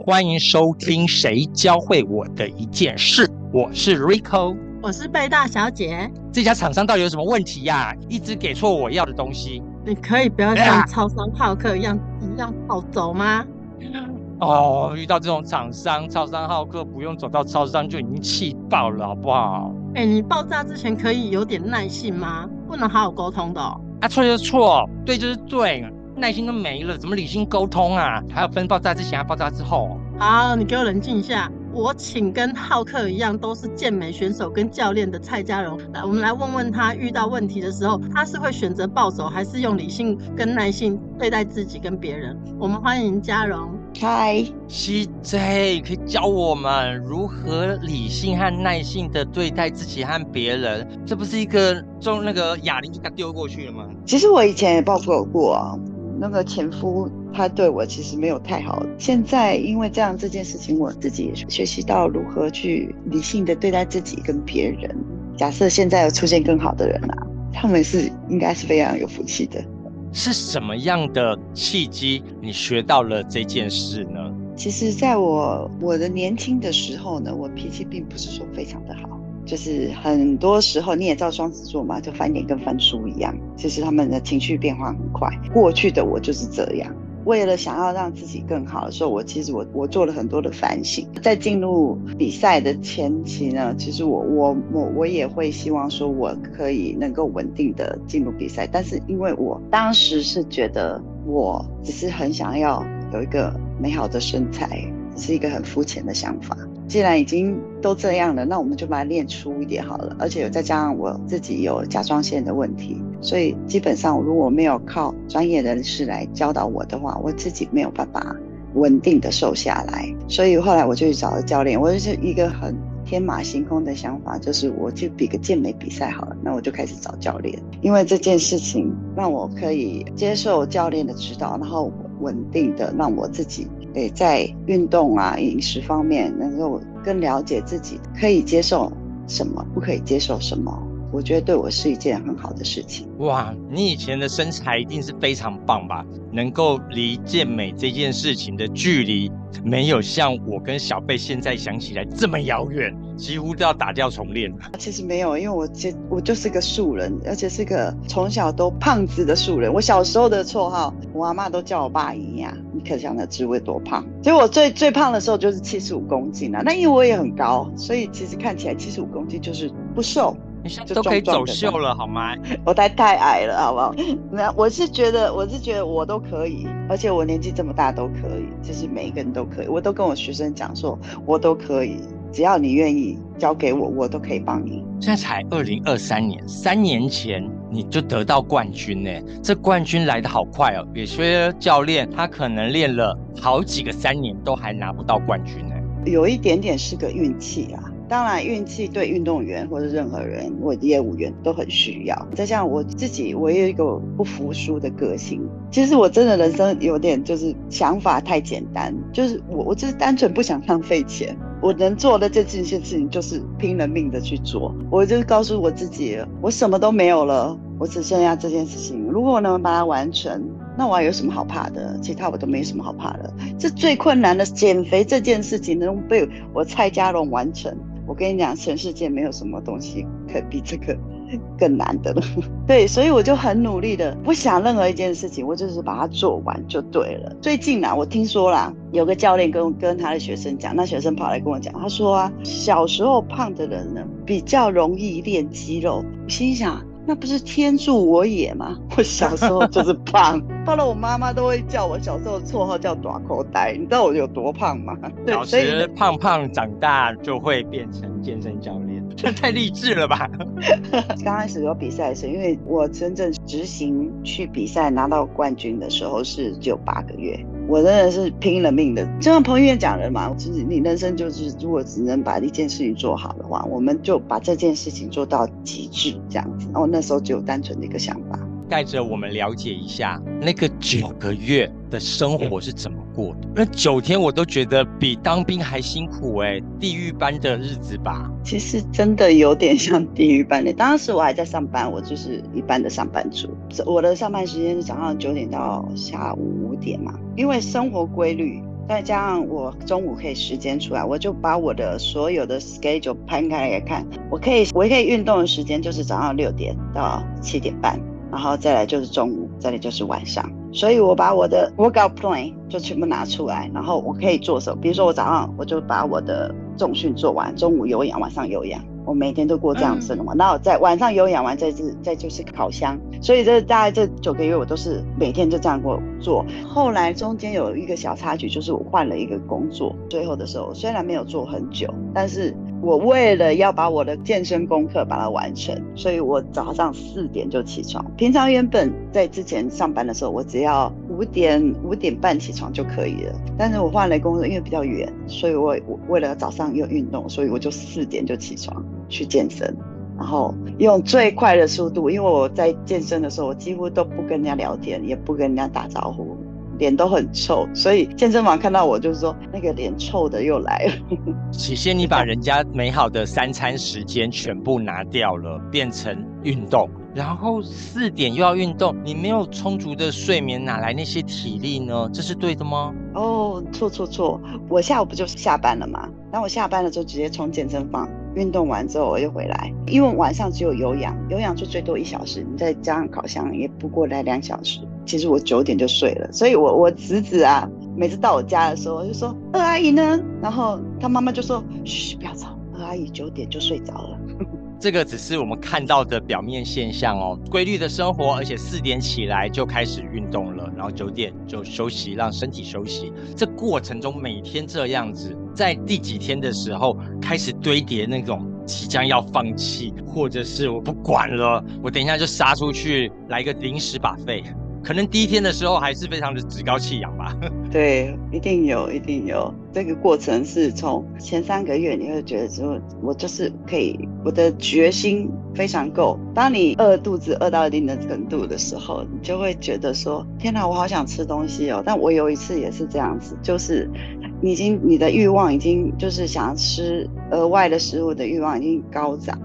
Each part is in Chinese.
欢迎收听《谁教会我的一件事》，我是 Rico，我是贝大小姐。这家厂商到底有什么问题呀？一直给错我要的东西。你可以不要像超商好客一样一样暴走吗？哦，遇到这种厂商，超商好客不用走到超商就已经气爆了，好不好？哎，你爆炸之前可以有点耐性吗？不能好好沟通的。啊，错就是错，对就是对，耐心都没了，怎么理性沟通啊？还有分爆炸之前，还爆炸之后？好，你给我冷静一下。我请跟浩克一样都是健美选手跟教练的蔡家荣来，我们来问问他遇到问题的时候，他是会选择暴走，还是用理性跟耐性对待自己跟别人？我们欢迎家荣。嗨，CJ 可以教我们如何理性和耐性的对待自己和别人？这不是一个中那个哑铃就给他丢过去了吗？其实我以前也暴走过啊。那个前夫他对我其实没有太好，现在因为这样这件事情，我自己也学习到如何去理性的对待自己跟别人。假设现在有出现更好的人啊，他们是应该是非常有福气的。是什么样的契机你学到了这件事呢？其实，在我我的年轻的时候呢，我脾气并不是说非常的好。就是很多时候你也知道双子座嘛，就翻脸跟翻书一样，其实他们的情绪变化很快。过去的我就是这样，为了想要让自己更好的时候，我其实我我做了很多的反省。在进入比赛的前期呢，其实我我我我也会希望说我可以能够稳定的进入比赛，但是因为我当时是觉得我只是很想要有一个美好的身材，是一个很肤浅的想法。既然已经都这样了，那我们就把它练粗一点好了。而且再加上我自己有甲状腺的问题，所以基本上如果没有靠专业人士来教导我的话，我自己没有办法稳定的瘦下来。所以后来我就去找了教练。我就是一个很天马行空的想法，就是我去比个健美比赛好了。那我就开始找教练，因为这件事情让我可以接受教练的指导，然后稳定的让我自己。诶，在运动啊、饮食方面，能够更了解自己可以接受什么，不可以接受什么，我觉得对我是一件很好的事情。哇，你以前的身材一定是非常棒吧？能够离健美这件事情的距离，没有像我跟小贝现在想起来这么遥远。几乎都要打掉重练了。其实没有，因为我这我就是个素人，而且是个从小都胖子的素人。我小时候的绰号，我阿妈都叫我爸营养。你可想而知我多胖。所以我最最胖的时候就是七十五公斤了。那因为我也很高，所以其实看起来七十五公斤就是不瘦。你现在都可以走秀了好吗？我太太矮了，好不好？那我是觉得，我是觉得我都可以，而且我年纪这么大都可以，就是每一个人都可以。我都跟我学生讲说，我都可以。只要你愿意交给我，我都可以帮你。现在才二零二三年，三年前你就得到冠军呢，这冠军来的好快哦。有些教练他可能练了好几个三年都还拿不到冠军呢。有一点点是个运气啊。当然，运气对运动员或者任何人或业务员都很需要。再像我自己，我也有一个不服输的个性。其实我真的人生有点就是想法太简单，就是我我就是单纯不想浪费钱。我能做的这件事情就是拼了命的去做。我就告诉我自己，我什么都没有了，我只剩下这件事情。如果我能把它完成，那我还有什么好怕的？其他我都没什么好怕的。这最困难的减肥这件事情能被我蔡家龙完成。我跟你讲，全世界没有什么东西可比这个更难的了。对，所以我就很努力的，不想任何一件事情，我就是把它做完就对了。最近啊，我听说啦，有个教练跟跟他的学生讲，那学生跑来跟我讲，他说啊，小时候胖的人呢，比较容易练肌肉。心想。那不是天助我也吗？我小时候就是 胖，胖了我妈妈都会叫我小时候绰号叫短口袋。你知道我有多胖吗？老师胖胖长大就会变成健身教练，这太励志了吧？刚开始有比赛的时候，因为我真正执行去比赛拿到冠军的时候是只有八个月。我真的是拼了命的，就像彭于晏讲的嘛，就是你人生就是，如果只能把一件事情做好的话，我们就把这件事情做到极致，这样子。然后那时候只有单纯的一个想法。带着我们了解一下那个九个月的生活是怎么过的。那九天我都觉得比当兵还辛苦哎，地狱般的日子吧。其实真的有点像地狱般的。当时我还在上班，我就是一般的上班族。我的上班时间是早上九点到下午五点嘛，因为生活规律。再加上我中午可以时间出来，我就把我的所有的 schedule 摊开来看，我可以我可以运动的时间就是早上六点到七点半，然后再来就是中午，再来就是晚上。所以我把我的 workout plan 就全部拿出来，然后我可以做什么？比如说我早上我就把我的重训做完，中午有氧，晚上有氧。我每天都过这样子的嘛，然后在晚上有氧完，再是再就是烤箱，所以这大概这九个月我都是每天就这样过做。后来中间有一个小插曲，就是我换了一个工作，最后的时候虽然没有做很久，但是我为了要把我的健身功课把它完成，所以我早上四点就起床。平常原本在之前上班的时候，我只要五点五点半起床就可以了，但是我换了工作，因为比较远，所以我我为了早上有运动，所以我就四点就起床。去健身，然后用最快的速度，因为我在健身的时候，我几乎都不跟人家聊天，也不跟人家打招呼，脸都很臭，所以健身房看到我就是说那个脸臭的又来了。起先你把人家美好的三餐时间全部拿掉了，变成运动。然后四点又要运动，你没有充足的睡眠，哪来那些体力呢？这是对的吗？哦，错错错，我下午不就是下班了吗？那我下班了之后直接冲健身房运动完之后我又回来，因为晚上只有有氧，有氧就最多一小时，你再加上烤箱也不过来两小时。其实我九点就睡了，所以我我侄子啊，每次到我家的时候就说二阿姨呢，然后他妈妈就说嘘，不要吵，二阿姨九点就睡着了。这个只是我们看到的表面现象哦，规律的生活，而且四点起来就开始运动了，然后九点就休息，让身体休息。这过程中每天这样子，在第几天的时候开始堆叠那种即将要放弃，或者是我不管了，我等一下就杀出去来个临时把费。可能第一天的时候还是非常的趾高气扬吧。对，一定有，一定有。这个过程是从前三个月，你会觉得说，我就是可以，我的决心非常够。当你饿肚子饿到一定的程度的时候，你就会觉得说，天哪，我好想吃东西哦。但我有一次也是这样子，就是已经你的欲望已经就是想吃额外的食物的欲望已经高涨。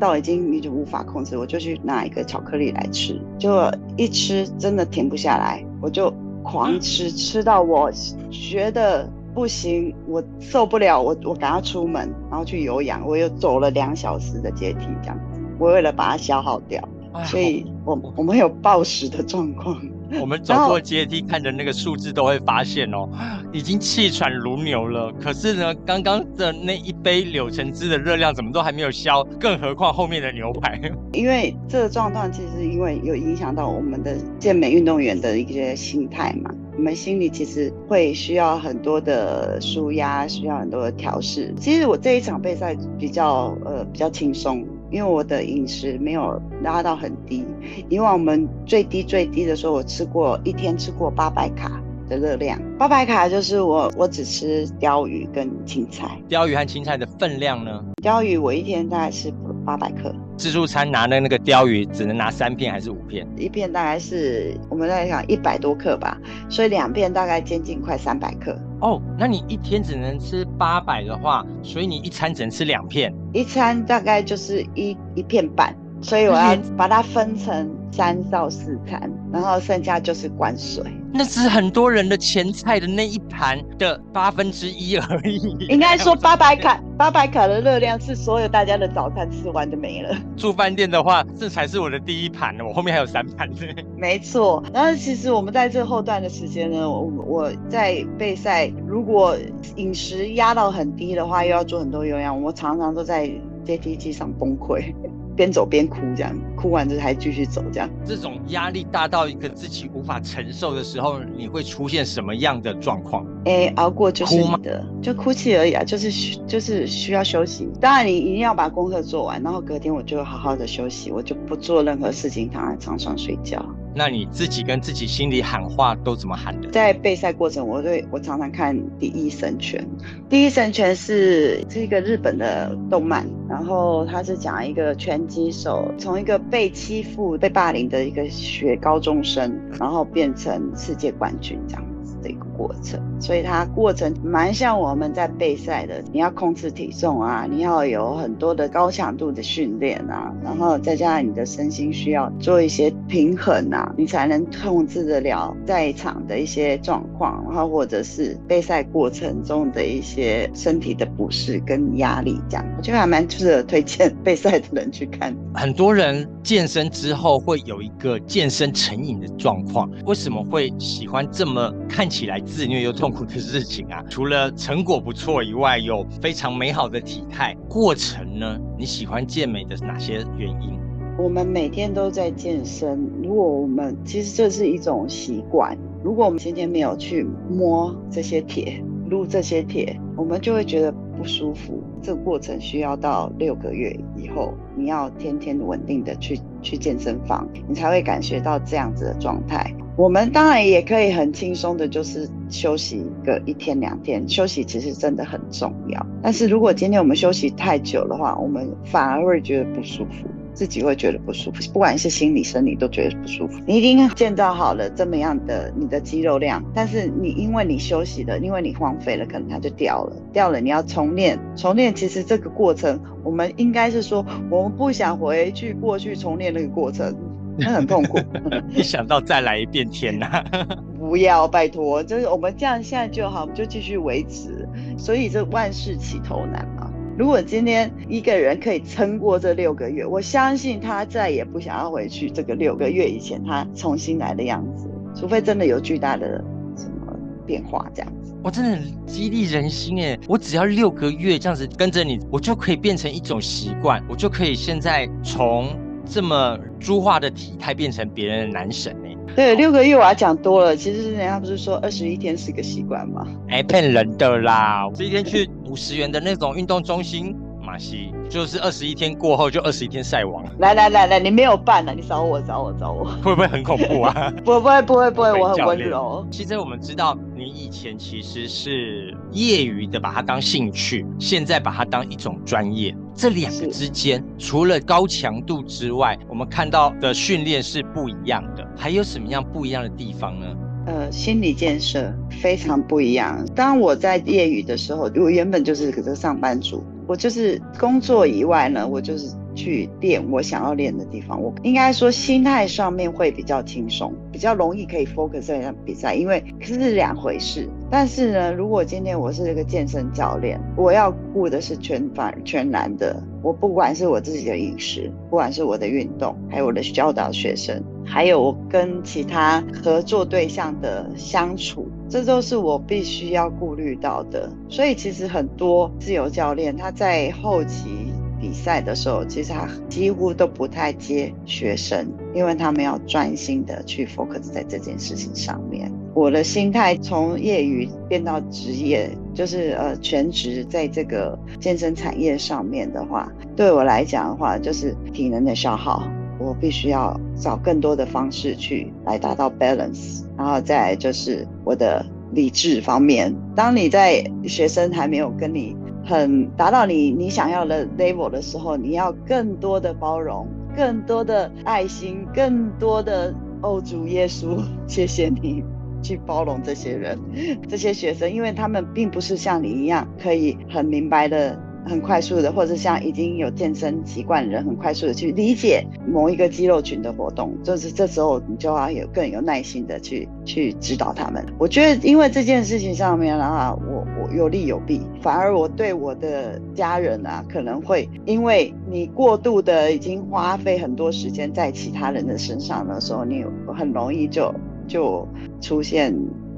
到已经你就无法控制，我就去拿一个巧克力来吃，就一吃真的停不下来，我就狂吃，吃到我觉得不行，我受不了，我我赶快出门，然后去有氧，我又走了两小时的阶梯，这样子，我为了把它消耗掉，所以我我们有暴食的状况。我们走过阶梯，看着那个数字，都会发现哦，已经气喘如牛了。可是呢，刚刚的那一杯柳橙汁的热量怎么都还没有消，更何况后面的牛排。因为这个状况其实因为有影响到我们的健美运动员的一些心态嘛，我们心里其实会需要很多的舒压，需要很多的调试。其实我这一场备赛比较呃比较轻松。因为我的饮食没有拉到很低，以往我们最低最低的时候，我吃过一天吃过八百卡的热量。八百卡就是我我只吃鲷鱼跟青菜。鲷鱼和青菜的分量呢？鲷鱼我一天大概是八百克。自助餐拿的那个鲷鱼只能拿三片还是五片？一片大概是我们在讲一百多克吧，所以两片大概接近快三百克。哦，那你一天只能吃八百的话，所以你一餐只能吃两片，一餐大概就是一一片半，所以我要把它分成三到四餐，然后剩下就是灌水。那是很多人的前菜的那一盘的八分之一而已。应该说八百卡，八百卡的热量是所有大家的早餐吃完就没了。住饭店的话，这才是我的第一盘呢，我后面还有三盘呢。没错，然后其实我们在这后段的时间呢，我我在备赛，如果饮食压到很低的话，又要做很多有氧，我常常都在阶梯机上崩溃。边走边哭，这样哭完之后还继续走，这样这种压力大到一个自己无法承受的时候，你会出现什么样的状况？哎，熬过就是的，就哭泣而已啊，就是就是需要休息。当然，你一定要把功课做完，然后隔天我就好好的休息，我就不做任何事情，躺在床上睡觉。那你自己跟自己心里喊话都怎么喊的？在备赛过程，我对我常常看《第一神拳》，《第一神拳》是是一个日本的动漫，然后它是讲一个拳击手从一个被欺负、被霸凌的一个学高中生，然后变成世界冠军这样子的一个。过程，所以它过程蛮像我们在备赛的，你要控制体重啊，你要有很多的高强度的训练啊，然后再加上你的身心需要做一些平衡啊，你才能控制得了在场的一些状况，然后或者是备赛过程中的一些身体的不适跟压力，这样我觉得还蛮值得推荐备赛的人去看。很多人健身之后会有一个健身成瘾的状况，为什么会喜欢这么看起来自虐又痛苦的事情啊？除了成果不错以外，有非常美好的体态过程呢？你喜欢健美的哪些原因？我们每天都在健身，如果我们其实这是一种习惯，如果我们今天没有去摸这些铁、撸这些铁，我们就会觉得不舒服。这个过程需要到六个月以后，你要天天稳定的去去健身房，你才会感觉到这样子的状态。我们当然也可以很轻松的，就是休息个一天两天。休息其实真的很重要，但是如果今天我们休息太久的话，我们反而会觉得不舒服。自己会觉得不舒服，不管是心理、生理都觉得不舒服。你已经建造好了这么样的你的肌肉量，但是你因为你休息了，因为你荒废了，可能它就掉了，掉了。你要重练，重练其实这个过程，我们应该是说，我们不想回去过去重练那个过程，那很痛苦。一想到再来一遍，天哪！不要，拜托，就是我们这样现在就好，我们就继续维持。所以这万事起头难嘛。如果今天一个人可以撑过这六个月，我相信他再也不想要回去这个六个月以前他重新来的样子，除非真的有巨大的什么变化这样子。我真的激励人心哎！我只要六个月这样子跟着你，我就可以变成一种习惯，我就可以现在从这么猪化的体态变成别人的男神哎。对，六个月我要讲多了。其实人家不是说二十一天是个习惯吗？哎，骗人的啦！这一天去五十元的那种运动中心，马西就是二十一天过后就二十一天晒网。来来来来，你没有办了，你找我找我找我，会不会很恐怖啊？不 不会不会不会，我很温柔。其实我们知道，你以前其实是业余的，把它当兴趣，现在把它当一种专业。这两个之间，除了高强度之外，我们看到的训练是不一样的。还有什么样不一样的地方呢？呃，心理建设非常不一样。当我在业余的时候，我原本就是个上班族，我就是工作以外呢，我就是去练我想要练的地方。我应该说心态上面会比较轻松，比较容易可以 focus 在比赛，因为是两回事。但是呢，如果今天我是一个健身教练，我要顾的是全反全然的。我不管是我自己的饮食，不管是我的运动，还有我的教导学生，还有我跟其他合作对象的相处，这都是我必须要顾虑到的。所以其实很多自由教练他在后期。比赛的时候，其实他几乎都不太接学生，因为他们要专心的去 focus 在这件事情上面。我的心态从业余变到职业，就是呃全职在这个健身产业上面的话，对我来讲的话，就是体能的消耗，我必须要找更多的方式去来达到 balance，然后再就是我的理智方面。当你在学生还没有跟你。很达到你你想要的 level 的时候，你要更多的包容，更多的爱心，更多的哦主耶稣，谢谢你去包容这些人，这些学生，因为他们并不是像你一样可以很明白的。很快速的，或者像已经有健身习惯的人，很快速的去理解某一个肌肉群的活动，就是这时候你就要有更有耐心的去去指导他们。我觉得，因为这件事情上面的话，我我有利有弊，反而我对我的家人啊，可能会因为你过度的已经花费很多时间在其他人的身上的时候，你很容易就就出现。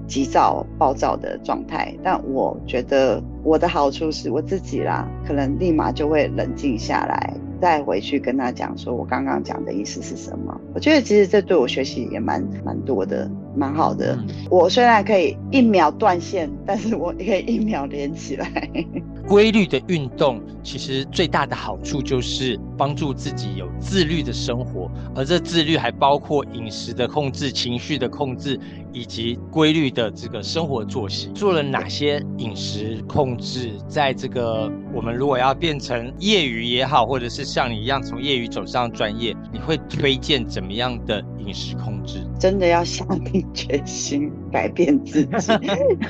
急躁、暴躁的状态，但我觉得我的好处是我自己啦，可能立马就会冷静下来，再回去跟他讲说，我刚刚讲的意思是什么。我觉得其实这对我学习也蛮蛮多的，蛮好的。我虽然可以一秒断线，但是我可以一秒连起来。规律的运动其实最大的好处就是帮助自己有自律的生活，而这自律还包括饮食的控制、情绪的控制以及规律的这个生活作息，做了哪些饮食控制？在这个我们如果要变成业余也好，或者是像你一样从业余走上专业，你会推荐怎么样的饮食控制？真的要下定决心改变自己。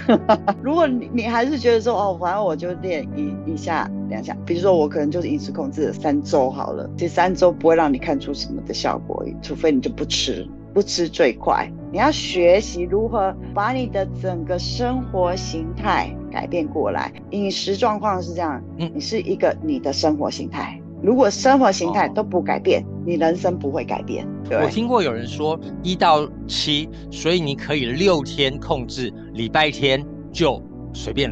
如果你你还是觉得说哦，反正我就练一一下两下，比如说我可能就是饮食控制三周好了，这三周不会让你看出什么的效果，除非你就不吃。不吃最快，你要学习如何把你的整个生活形态改变过来。饮食状况是这样，嗯，你是一个你的生活形态。如果生活形态都不改变，你人生不会改变。我听过有人说一到七，所以你可以六天控制，礼拜天就随便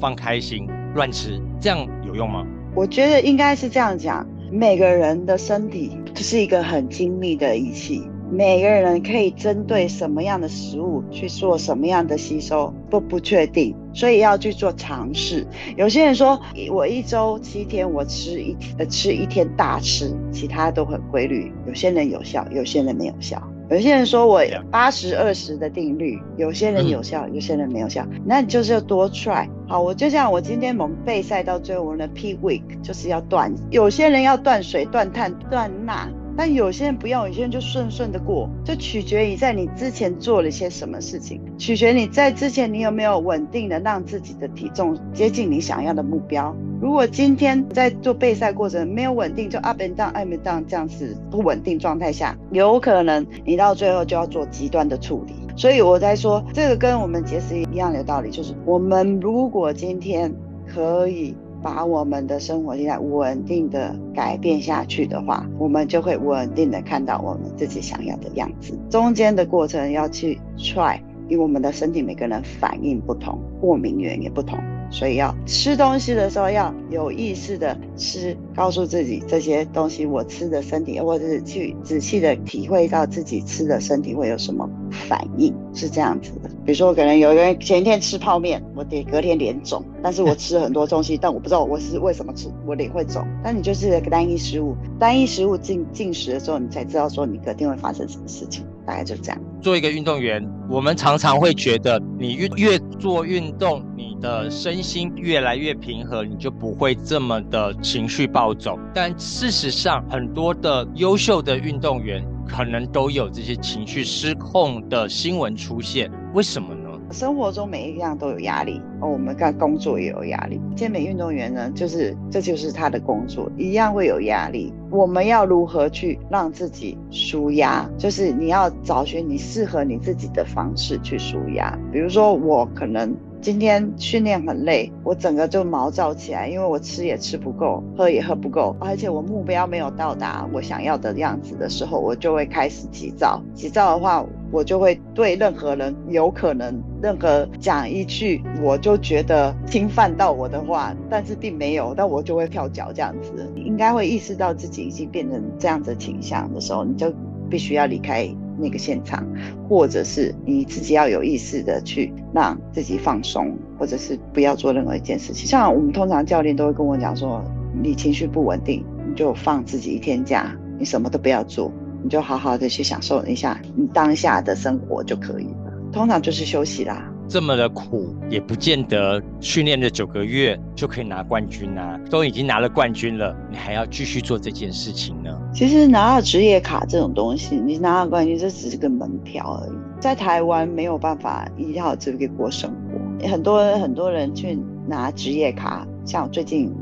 放开心乱吃，这样有用吗？我觉得应该是这样讲，每个人的身体是一个很精密的仪器。每个人可以针对什么样的食物去做什么样的吸收都不确定，所以要去做尝试。有些人说，我一周七天我吃一呃吃一天大吃，其他都很规律。有些人有效，有些人没有效。有些人说我八十二十的定律，有些人有效，有些人没有效。那你就是要多 try。好，我就像我今天我们备赛到最后，我们的 P week 就是要断。有些人要断水、断碳、断钠。但有些人不要，有些人就顺顺的过，就取决于在你之前做了些什么事情，取决你在之前你有没有稳定的让自己的体重接近你想要的目标。如果今天在做备赛过程没有稳定，就 up and down up and down 这样子不稳定状态下，有可能你到最后就要做极端的处理。所以我在说这个跟我们节食一样的道理，就是我们如果今天可以。把我们的生活现在稳定的改变下去的话，我们就会稳定的看到我们自己想要的样子。中间的过程要去 try，因为我们的身体每个人反应不同，过敏源也不同。所以要吃东西的时候要有意识的吃，告诉自己这些东西我吃的身体，或者是去仔细的体会到自己吃的身体会有什么反应，是这样子的。比如说，可能有人前一天吃泡面，我得隔天脸肿，但是我吃了很多东西，但我不知道我是为什么吃，我脸会肿。但你就是单一食物，单一食物进进食的时候，你才知道说你隔天会发生什么事情。大概就这样。做一个运动员，我们常常会觉得，你越越做运动，的身心越来越平和，你就不会这么的情绪暴走。但事实上，很多的优秀的运动员可能都有这些情绪失控的新闻出现。为什么呢？生活中每一样都有压力哦，我们干工作也有压力。健美运动员呢，就是这就是他的工作，一样会有压力。我们要如何去让自己舒压？就是你要找寻你适合你自己的方式去舒压。比如说，我可能。今天训练很累，我整个就毛躁起来，因为我吃也吃不够，喝也喝不够，而且我目标没有到达我想要的样子的时候，我就会开始急躁。急躁的话，我就会对任何人有可能任何讲一句我就觉得侵犯到我的话，但是并没有，但我就会跳脚这样子。应该会意识到自己已经变成这样子倾向的时候，你就必须要离开。那个现场，或者是你自己要有意识的去让自己放松，或者是不要做任何一件事情。像我们通常教练都会跟我讲说，你情绪不稳定，你就放自己一天假，你什么都不要做，你就好好的去享受一下你当下的生活就可以了。通常就是休息啦。这么的苦，也不见得训练了九个月就可以拿冠军啊！都已经拿了冠军了，你还要继续做这件事情呢？其实拿到职业卡这种东西，你拿到冠军，这只是个门票而已。在台湾没有办法依靠这个过生活，很多很多人去拿职业卡，像最近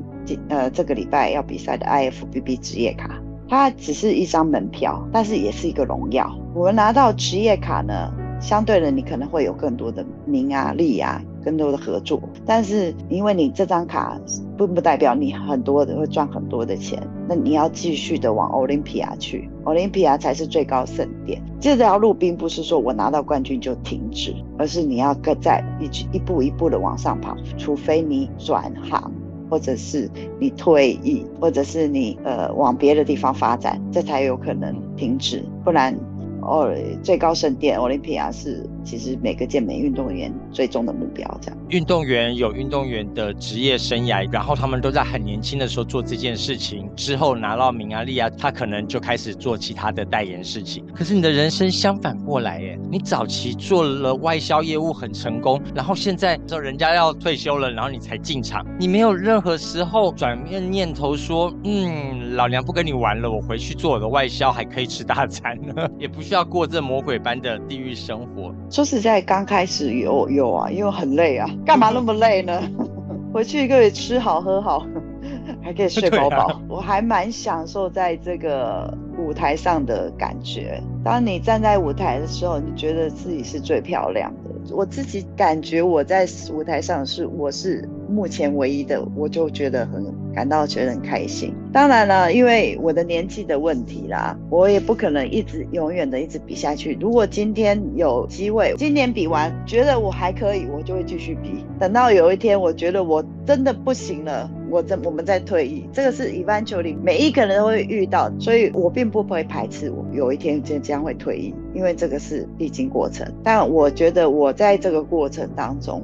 呃这个礼拜要比赛的 IFBB 职业卡，它只是一张门票，但是也是一个荣耀。我们拿到职业卡呢？相对的，你可能会有更多的名啊、利啊，更多的合作。但是，因为你这张卡，并不代表你很多的会赚很多的钱。那你要继续的往奥林匹亚去，奥林匹亚才是最高盛典。这条路并不是说我拿到冠军就停止，而是你要搁在一一步一步的往上跑。除非你转行，或者是你退役，或者是你呃往别的地方发展，这才有可能停止。不然。哦，最高圣殿奥林匹亚是其实每个健美运动员最终的目标这样。运动员有运动员的职业生涯，然后他们都在很年轻的时候做这件事情，之后拿到名啊利啊，他可能就开始做其他的代言事情。可是你的人生相反过来，耶，你早期做了外销业务很成功，然后现在说人家要退休了，然后你才进场，你没有任何时候转变念头说，嗯，老娘不跟你玩了，我回去做我的外销，还可以吃大餐呢，也不需要过这魔鬼般的地狱生活。说实在，刚开始有有啊，因为很累啊，干嘛那么累呢？回去一个月吃好喝好，还可以睡饱饱，我还蛮享受在这个舞台上的感觉。当你站在舞台的时候，你觉得自己是最漂亮的。我自己感觉我在舞台上是我是目前唯一的，我就觉得很感到觉得很开心。当然了，因为我的年纪的问题啦，我也不可能一直永远的一直比下去。如果今天有机会，今年比完觉得我还可以，我就会继续比。等到有一天我觉得我真的不行了，我再我们再退役。这个是一般球龄每一个人都会遇到，所以我并不会排斥我有一天就将会退役，因为这个是必经过程。但我觉得我在这个过程当中，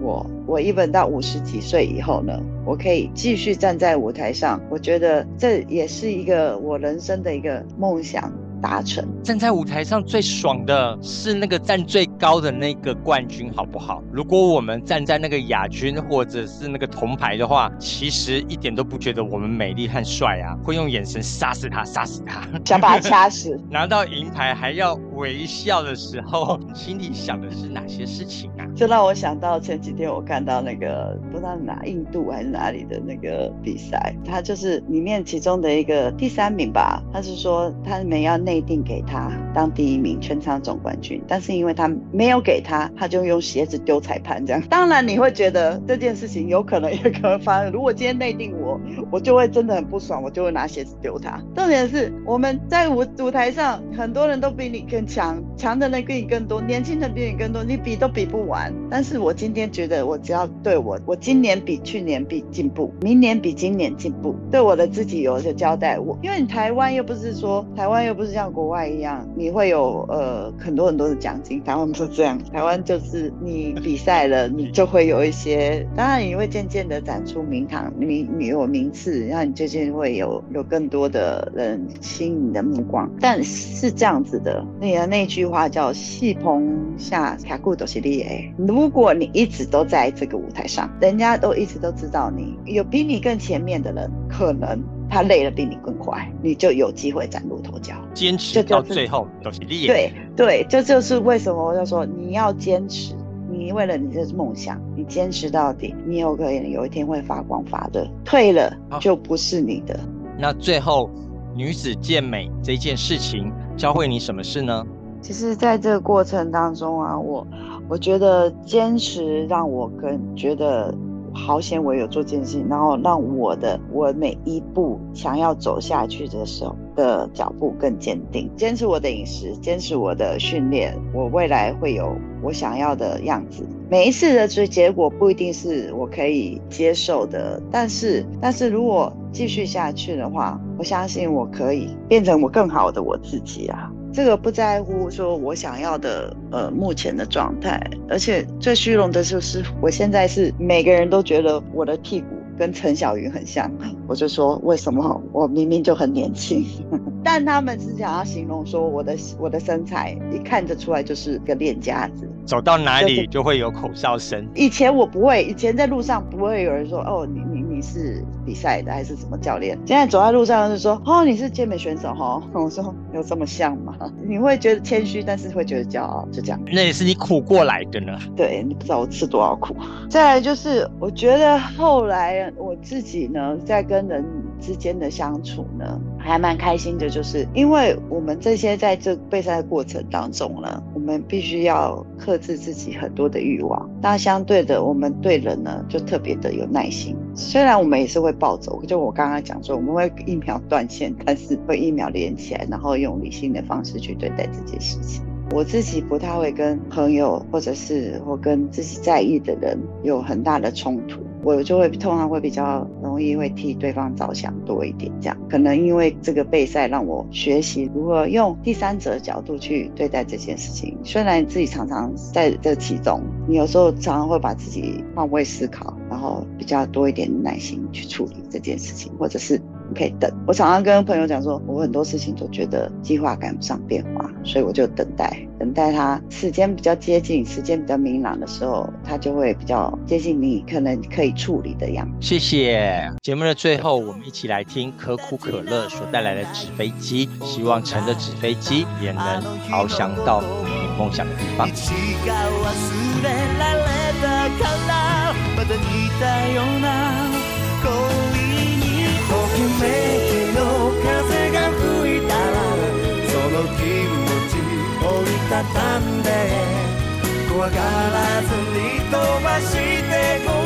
我我一本到五十几岁以后呢，我可以继续站在舞台上，我觉得这也是一个我人生的一个梦想。达成站在舞台上最爽的是那个站最高的那个冠军，好不好？如果我们站在那个亚军或者是那个铜牌的话，其实一点都不觉得我们美丽和帅啊，会用眼神杀死他，杀死他，想把他掐死。拿到银牌还要微笑的时候，心里想的是哪些事情啊？这让我想到前几天我看到那个不知道哪印度还是哪里的那个比赛，他就是里面其中的一个第三名吧，他是说他们要。内定给他当第一名全场总冠军，但是因为他没有给他，他就用鞋子丢裁判这样。当然你会觉得这件事情有可能也可能发生。如果今天内定我，我就会真的很不爽，我就会拿鞋子丢他。重点是我们在舞舞台上，很多人都比你更强，强的人比你更多，年轻的比你更多，你比都比不完。但是我今天觉得，我只要对我，我今年比去年比进步，明年比今年进步，对我的自己有一个交代。我因为你台湾又不是说台湾又不是。像国外一样，你会有呃很多很多的奖金。台湾不是这样，台湾就是你比赛了，你就会有一些，当然你会渐渐的展出名堂，你你有名次，然后你最近会有有更多的人吸引你的目光。但是这样子的，你的那句话叫“戏棚下卡固都是厉害”。如果你一直都在这个舞台上，人家都一直都知道你有比你更前面的人，可能。他累了比你更快，你就有机会崭露头角。坚持到最后都是厉害。对对，这就是为什么我要说你要坚持，你为了你的梦想，你坚持到底，你有可能有一天会发光发热。退了就不是你的。那最后，女子健美这件事情教会你什么事呢？其实，在这个过程当中啊，我我觉得坚持让我更觉得。好险我有做这件事情，然后让我的我每一步想要走下去的时候的脚步更坚定。坚持我的饮食，坚持我的训练，我未来会有我想要的样子。每一次的结结果不一定是我可以接受的，但是但是如果继续下去的话，我相信我可以变成我更好的我自己啊。这个不在乎说我想要的呃目前的状态，而且最虚荣的就是我现在是每个人都觉得我的屁股跟陈小云很像，我就说为什么我明明就很年轻，但他们是想要形容说我的我的身材一看得出来就是个练家子，走到哪里就会有口哨声。以前我不会，以前在路上不会有人说哦你你你是。比赛的还是什么教练？现在走在路上就说：“哦，你是健美选手哈。” 我说：“有这么像吗？” 你会觉得谦虚，但是会觉得骄傲，就这样。那也是你苦过来的呢。对你不知道我吃多少苦。再来就是，我觉得后来我自己呢，在跟人之间的相处呢，还蛮开心的，就是因为我们这些在这备赛的过程当中呢，我我们必须要克制自己很多的欲望。那相对的，我们对人呢，就特别的有耐心。虽然我们也是会。暴走，就我刚刚讲说，我们会一秒断线，但是会一秒连起来，然后用理性的方式去对待这件事情。我自己不太会跟朋友，或者是或跟自己在意的人有很大的冲突。我就会通常会比较容易会替对方着想多一点，这样可能因为这个备赛让我学习如何用第三者的角度去对待这件事情。虽然自己常常在这其中，你有时候常常会把自己换位思考，然后比较多一点耐心去处理这件事情，或者是你。可以等。我常常跟朋友讲说，我很多事情都觉得计划赶不上变化，所以我就等待，等待它时间比较接近、时间比较明朗的时候，它就会比较接近你可能可以处理的样子。谢谢。节目的最后，我们一起来听可口可乐所带来的纸飞机，希望乘着纸飞机也能翱翔到你梦想的地方。だからまた似たような恋にときめきの風が吹いたらその気持ち折りたたんで怖がらずに飛ばしてこ